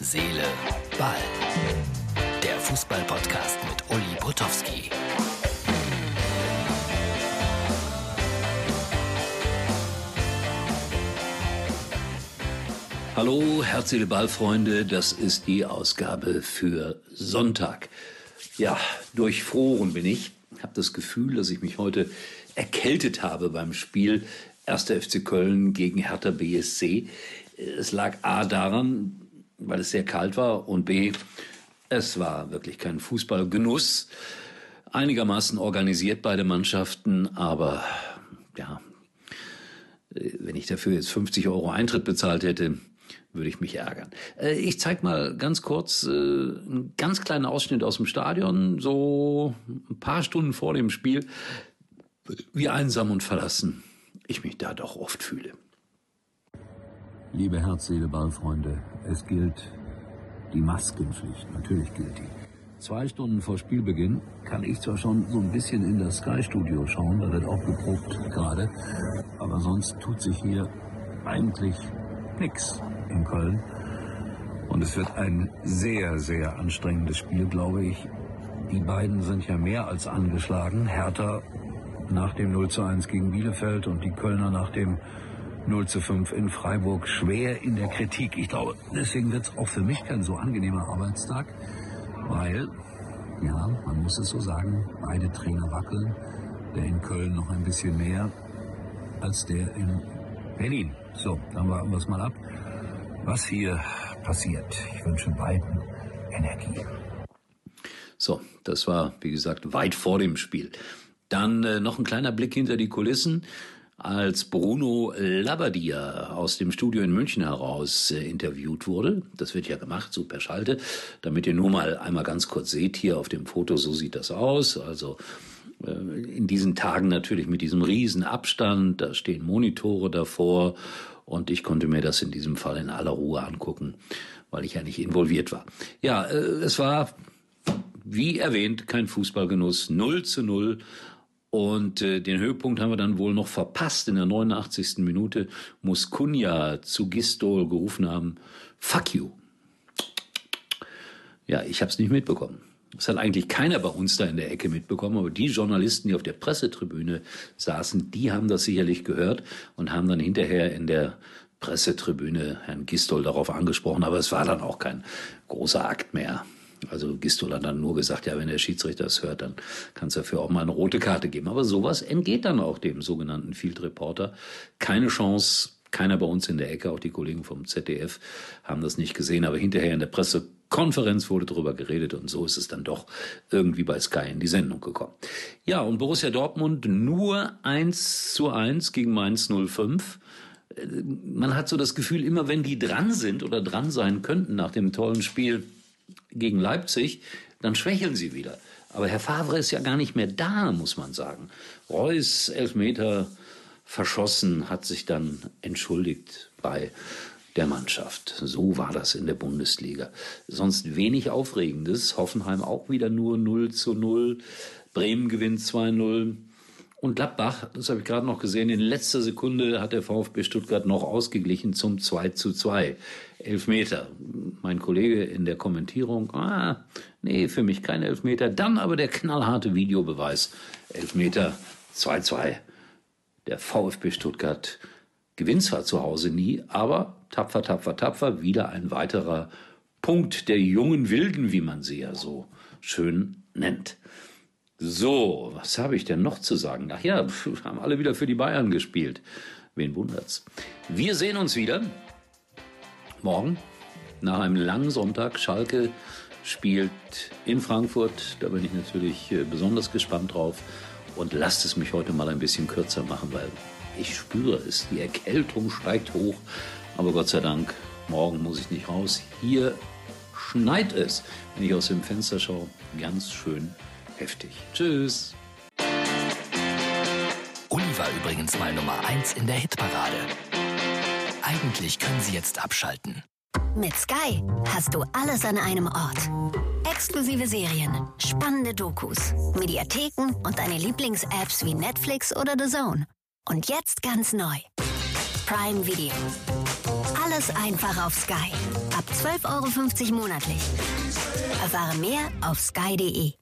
Seele, Ball. Der Fußball-Podcast mit Uli Potowski. Hallo, Herz, Seele, Ball, Freunde. Das ist die Ausgabe für Sonntag. Ja, durchfroren bin ich. Ich habe das Gefühl, dass ich mich heute erkältet habe beim Spiel 1. FC Köln gegen Hertha BSC. Es lag A daran, weil es sehr kalt war und B, es war wirklich kein Fußballgenuss. Einigermaßen organisiert beide Mannschaften, aber ja, wenn ich dafür jetzt 50 Euro Eintritt bezahlt hätte, würde ich mich ärgern. Äh, ich zeige mal ganz kurz äh, einen ganz kleinen Ausschnitt aus dem Stadion, so ein paar Stunden vor dem Spiel, wie einsam und verlassen ich mich da doch oft fühle. Liebe Herz, Seele, Ballfreunde, es gilt die Maskenpflicht. Natürlich gilt die. Zwei Stunden vor Spielbeginn kann ich zwar schon so ein bisschen in das Sky-Studio schauen, da wird auch geprobt gerade, aber sonst tut sich hier eigentlich nichts in Köln. Und es wird ein sehr, sehr anstrengendes Spiel, glaube ich. Die beiden sind ja mehr als angeschlagen. Hertha nach dem 0 zu 1 gegen Bielefeld und die Kölner nach dem 0 zu 5 in Freiburg schwer in der Kritik. Ich glaube, deswegen wird es auch für mich kein so angenehmer Arbeitstag, weil, ja, man muss es so sagen, beide Trainer wackeln. Der in Köln noch ein bisschen mehr als der in Berlin. So, dann warten wir es mal ab, was hier passiert. Ich wünsche beiden Energie. So, das war, wie gesagt, weit vor dem Spiel. Dann äh, noch ein kleiner Blick hinter die Kulissen als Bruno Labbadia aus dem Studio in München heraus äh, interviewt wurde. Das wird ja gemacht, so per Schalte, damit ihr nur mal einmal ganz kurz seht, hier auf dem Foto, so sieht das aus. Also äh, in diesen Tagen natürlich mit diesem riesen Abstand, da stehen Monitore davor und ich konnte mir das in diesem Fall in aller Ruhe angucken, weil ich ja nicht involviert war. Ja, äh, es war, wie erwähnt, kein Fußballgenuss, 0 zu 0 und äh, den Höhepunkt haben wir dann wohl noch verpasst. In der 89. Minute muss Kunja zu Gistol gerufen haben, fuck you. Ja, ich habe es nicht mitbekommen. Das hat eigentlich keiner bei uns da in der Ecke mitbekommen, aber die Journalisten, die auf der Pressetribüne saßen, die haben das sicherlich gehört und haben dann hinterher in der Pressetribüne Herrn Gistol darauf angesprochen, aber es war dann auch kein großer Akt mehr. Also Gistol hat dann nur gesagt, ja, wenn der Schiedsrichter das hört, dann kann es dafür auch mal eine rote Karte geben. Aber sowas entgeht dann auch dem sogenannten Field Reporter. Keine Chance, keiner bei uns in der Ecke, auch die Kollegen vom ZDF haben das nicht gesehen, aber hinterher in der Pressekonferenz wurde darüber geredet und so ist es dann doch irgendwie bei Sky in die Sendung gekommen. Ja, und Borussia Dortmund nur eins zu eins gegen Mainz 05 man hat so das Gefühl, immer wenn die dran sind oder dran sein könnten nach dem tollen Spiel gegen Leipzig, dann schwächeln sie wieder. Aber Herr Favre ist ja gar nicht mehr da, muss man sagen. Reus, Elfmeter verschossen, hat sich dann entschuldigt bei der Mannschaft. So war das in der Bundesliga. Sonst wenig Aufregendes. Hoffenheim auch wieder nur 0 zu 0. Bremen gewinnt 2-0. Und Gladbach, das habe ich gerade noch gesehen, in letzter Sekunde hat der VfB Stuttgart noch ausgeglichen zum 2 zu 2. Elfmeter. Mein Kollege in der Kommentierung, ah, nee, für mich kein Elfmeter. Dann aber der knallharte Videobeweis. Elfmeter 2-2. Der VfB Stuttgart gewinnt zwar zu Hause nie, aber tapfer, tapfer, tapfer, wieder ein weiterer Punkt der jungen Wilden, wie man sie ja so schön nennt. So, was habe ich denn noch zu sagen? Ach ja, haben alle wieder für die Bayern gespielt. Wen wundert's? Wir sehen uns wieder morgen nach einem langen Sonntag. Schalke spielt in Frankfurt. Da bin ich natürlich äh, besonders gespannt drauf. Und lasst es mich heute mal ein bisschen kürzer machen, weil ich spüre es. Die Erkältung steigt hoch. Aber Gott sei Dank, morgen muss ich nicht raus. Hier schneit es, wenn ich aus dem Fenster schaue. Ganz schön heftig. Tschüss. Uli war übrigens mal Nummer 1 in der Hitparade. Eigentlich können Sie jetzt abschalten. Mit Sky hast du alles an einem Ort. Exklusive Serien, spannende Dokus, Mediatheken und deine Lieblings-Apps wie Netflix oder The Zone. Und jetzt ganz neu. Prime Video Alles einfach auf Sky. Ab 12,50 Euro monatlich. Erfahre mehr auf sky.de.